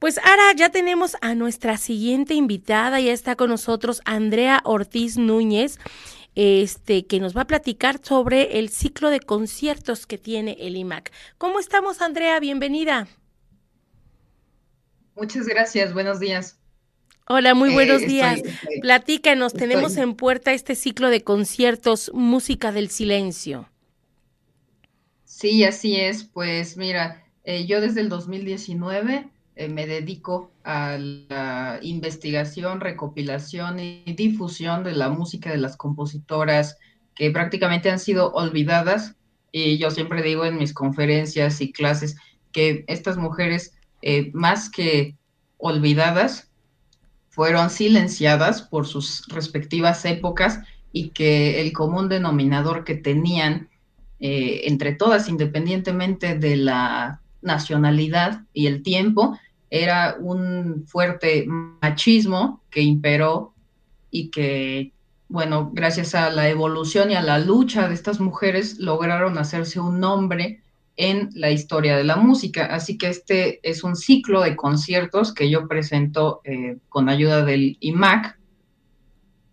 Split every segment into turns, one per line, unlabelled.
Pues ahora ya tenemos a nuestra siguiente invitada, ya está con nosotros Andrea Ortiz Núñez, este, que nos va a platicar sobre el ciclo de conciertos que tiene el IMAC. ¿Cómo estamos, Andrea? Bienvenida.
Muchas gracias, buenos días.
Hola, muy buenos eh, días. Platícanos, tenemos en puerta este ciclo de conciertos Música del Silencio.
Sí, así es. Pues mira, eh, yo desde el 2019 eh, me dedico a la investigación, recopilación y difusión de la música de las compositoras que prácticamente han sido olvidadas. Y yo siempre digo en mis conferencias y clases que estas mujeres, eh, más que olvidadas, fueron silenciadas por sus respectivas épocas y que el común denominador que tenían eh, entre todas, independientemente de la nacionalidad y el tiempo, era un fuerte machismo que imperó y que, bueno, gracias a la evolución y a la lucha de estas mujeres lograron hacerse un nombre en la historia de la música. Así que este es un ciclo de conciertos que yo presento eh, con ayuda del IMAC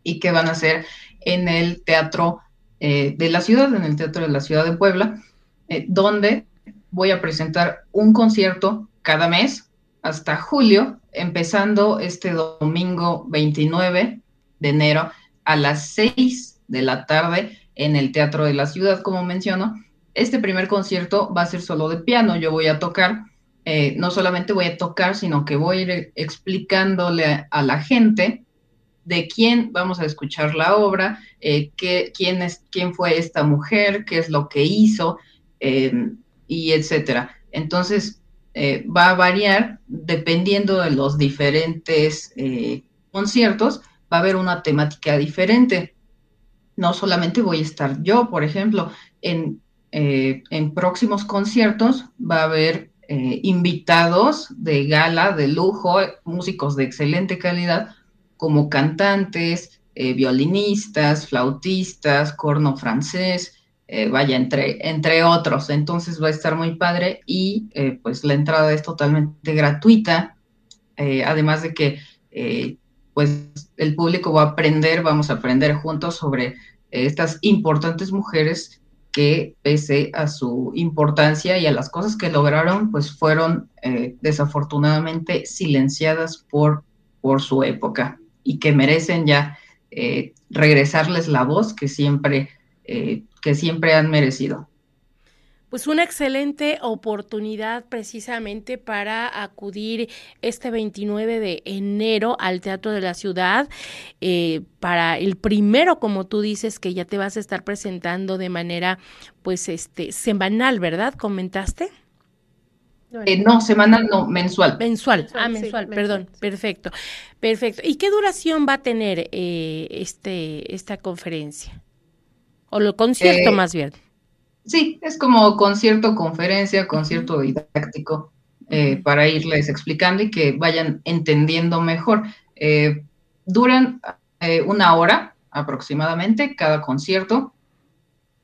y que van a ser en el Teatro eh, de la Ciudad, en el Teatro de la Ciudad de Puebla, eh, donde voy a presentar un concierto cada mes hasta julio, empezando este domingo 29 de enero a las 6 de la tarde en el Teatro de la Ciudad, como menciono. Este primer concierto va a ser solo de piano, yo voy a tocar, eh, no solamente voy a tocar, sino que voy a ir explicándole a la gente de quién vamos a escuchar la obra, eh, qué, quién, es, quién fue esta mujer, qué es lo que hizo, eh, y etcétera. Entonces, eh, va a variar dependiendo de los diferentes eh, conciertos, va a haber una temática diferente. No solamente voy a estar yo, por ejemplo, en, eh, en próximos conciertos va a haber invitados de gala, de lujo, músicos de excelente calidad, como cantantes, violinistas, flautistas, corno francés, eh, vaya, entre, entre otros. Entonces va a estar muy padre y eh, pues la entrada es totalmente gratuita, eh, además de que pues el público va a aprender, vamos a aprender juntos sobre estas importantes mujeres que pese a su importancia y a las cosas que lograron, pues fueron desafortunadamente silenciadas por, por su época y que merecen ya regresarles la voz que siempre que siempre han merecido.
Pues una excelente oportunidad precisamente para acudir este 29 de enero al Teatro de la Ciudad, eh, para el primero, como tú dices, que ya te vas a estar presentando de manera, pues, este, semanal, ¿verdad? ¿Comentaste?
Eh, no, semanal no, mensual.
Mensual, ah, mensual, perdón, perfecto, perfecto. ¿Y qué duración va a tener eh, este, esta conferencia? O lo concierto eh, más bien.
Sí, es como concierto, conferencia, concierto didáctico, eh, para irles explicando y que vayan entendiendo mejor. Eh, duran una hora aproximadamente cada concierto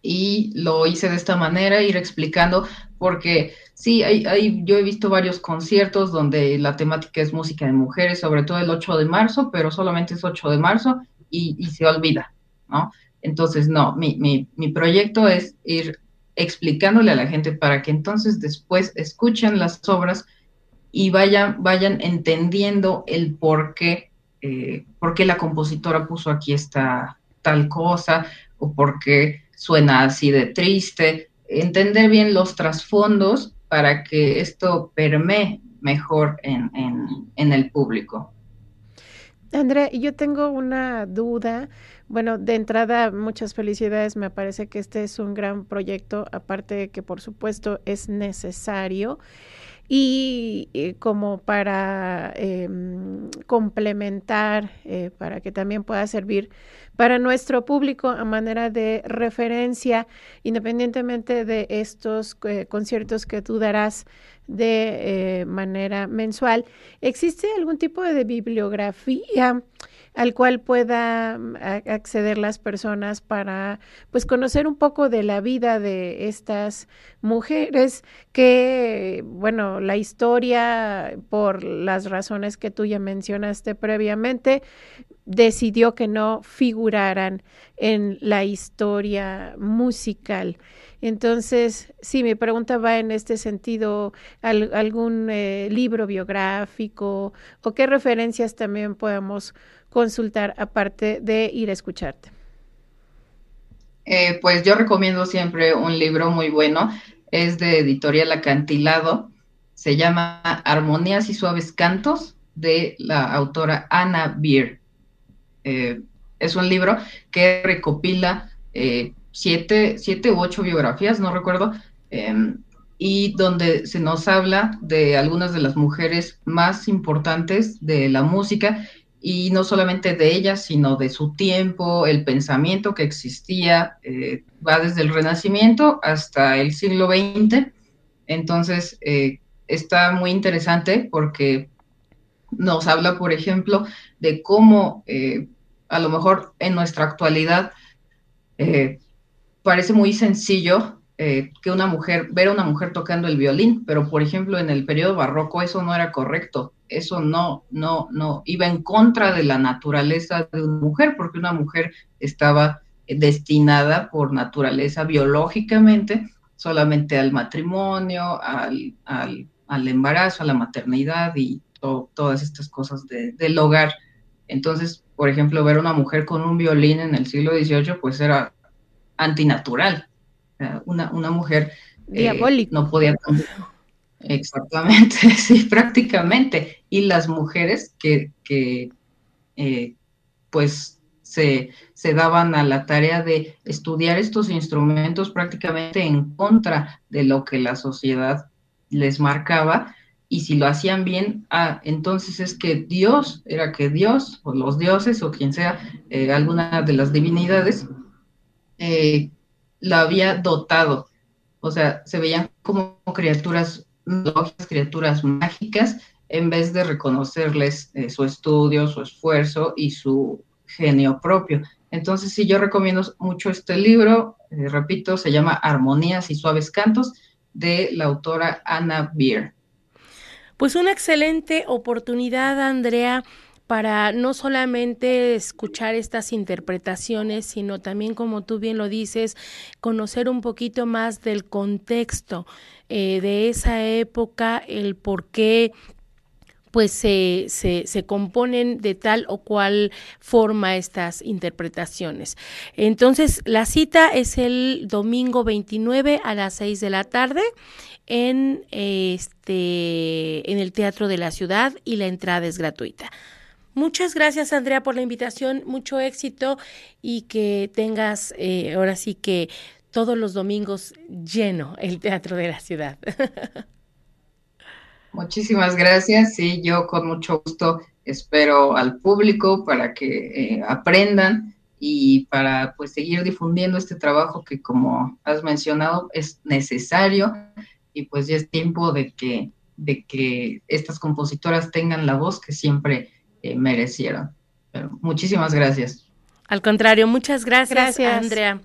y lo hice de esta manera, ir explicando, porque sí, hay, yo he visto varios conciertos donde la temática es música de mujeres, sobre todo el 8 de marzo, pero solamente es 8 de marzo y, y se olvida, ¿no? Entonces, no, mi, mi, proyecto es ir explicándole a la gente para que entonces después escuchen las obras y vayan, vayan entendiendo el por qué, eh, por qué la compositora puso aquí esta tal cosa o por qué suena así de triste, entender bien los trasfondos para que esto permee mejor en, en, en el público.
Andrea, yo tengo una duda. Bueno, de entrada, muchas felicidades. Me parece que este es un gran proyecto, aparte de que por supuesto es necesario y eh, como para em, complementar, eh, para que también pueda servir para nuestro público a manera de referencia, independientemente de estos eh, conciertos que tú darás de manera mensual. ¿Existe algún tipo de bibliografía al cual pueda mm, acceder las personas para pues conocer un poco de la vida de estas mujeres que bueno la historia por las razones que tú ya mencionaste previamente decidió que no figuraran en la historia musical. Entonces, sí, mi pregunta va en este sentido, algún eh, libro biográfico o qué referencias también podemos consultar aparte de ir a escucharte.
Eh, pues yo recomiendo siempre un libro muy bueno, es de editorial Acantilado, se llama Armonías y Suaves Cantos de la autora Anna Beer. Eh, es un libro que recopila eh, siete, siete, u ocho biografías, no recuerdo, em, y donde se nos habla de algunas de las mujeres más importantes de la música y no solamente de ellas, sino de su tiempo, el pensamiento que existía, eh, va desde el Renacimiento hasta el siglo XX. Entonces, está muy interesante porque nos habla, por ejemplo, de cómo eh, a lo mejor en nuestra actualidad eh, parece muy sencillo eh, que una mujer, ver a una mujer tocando el violín, pero por ejemplo en el periodo barroco eso no era correcto, eso no, no, no, iba en contra de la naturaleza de una mujer, porque una mujer estaba destinada por naturaleza biológicamente solamente al matrimonio, al, al embarazo, a la maternidad y todas estas cosas del hogar. Entonces, por ejemplo, ver una mujer con un violín en el siglo XVIII, pues era antinatural. Una, una mujer
eh,
no podía... Exactamente, sí, prácticamente. Y las mujeres que, que eh, pues se, se, daban a la tarea de estudiar estos instrumentos prácticamente en contra de lo que la sociedad les marcaba, y si lo hacían bien, ah, entonces es que Dios, era que Dios, o los dioses, o quien sea, eh, alguna de las divinidades, eh, la había dotado. O sea, se veían como criaturas criaturas mágicas, en vez de reconocerles eh, su estudio, su esfuerzo y su genio propio. Entonces, sí, yo recomiendo mucho este libro, repito, se llama Armonías y Suaves Cantos, de la autora Anna Beer.
Pues una excelente oportunidad, Andrea, para no solamente escuchar estas interpretaciones, sino también, como tú bien lo dices, conocer un poquito más del contexto eh, de esa época, el por qué pues se, se, se, componen de tal o cual forma estas interpretaciones. Entonces, la cita es el domingo 29 a las 6 de la tarde en este en el Teatro de la Ciudad y la entrada es gratuita. Muchas gracias Andrea por la invitación, mucho éxito y que tengas eh, ahora sí que todos los domingos lleno el Teatro de la Ciudad.
Muchísimas gracias. Sí, yo con mucho gusto espero al público para que eh, aprendan y para pues seguir difundiendo este trabajo que como has mencionado es necesario y pues ya es tiempo de que, de que estas compositoras tengan la voz que siempre eh, merecieron. muchísimas gracias.
Al contrario, muchas gracias, gracias. Andrea.